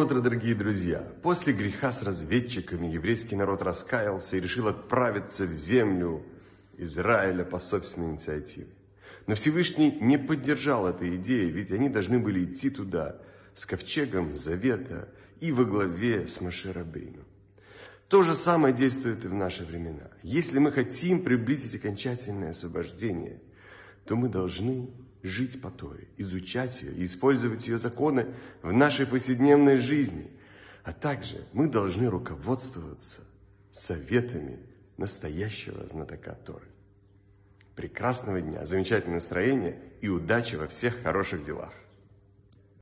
Доброе утро, дорогие друзья! После греха с разведчиками еврейский народ раскаялся и решил отправиться в землю Израиля по собственной инициативе. Но Всевышний не поддержал этой идеи, ведь они должны были идти туда с ковчегом завета и во главе с Маширабейну. То же самое действует и в наши времена. Если мы хотим приблизить окончательное освобождение, то мы должны жить по Торе, изучать ее и использовать ее законы в нашей повседневной жизни. А также мы должны руководствоваться советами настоящего знатока Торы. Прекрасного дня, замечательного настроения и удачи во всех хороших делах.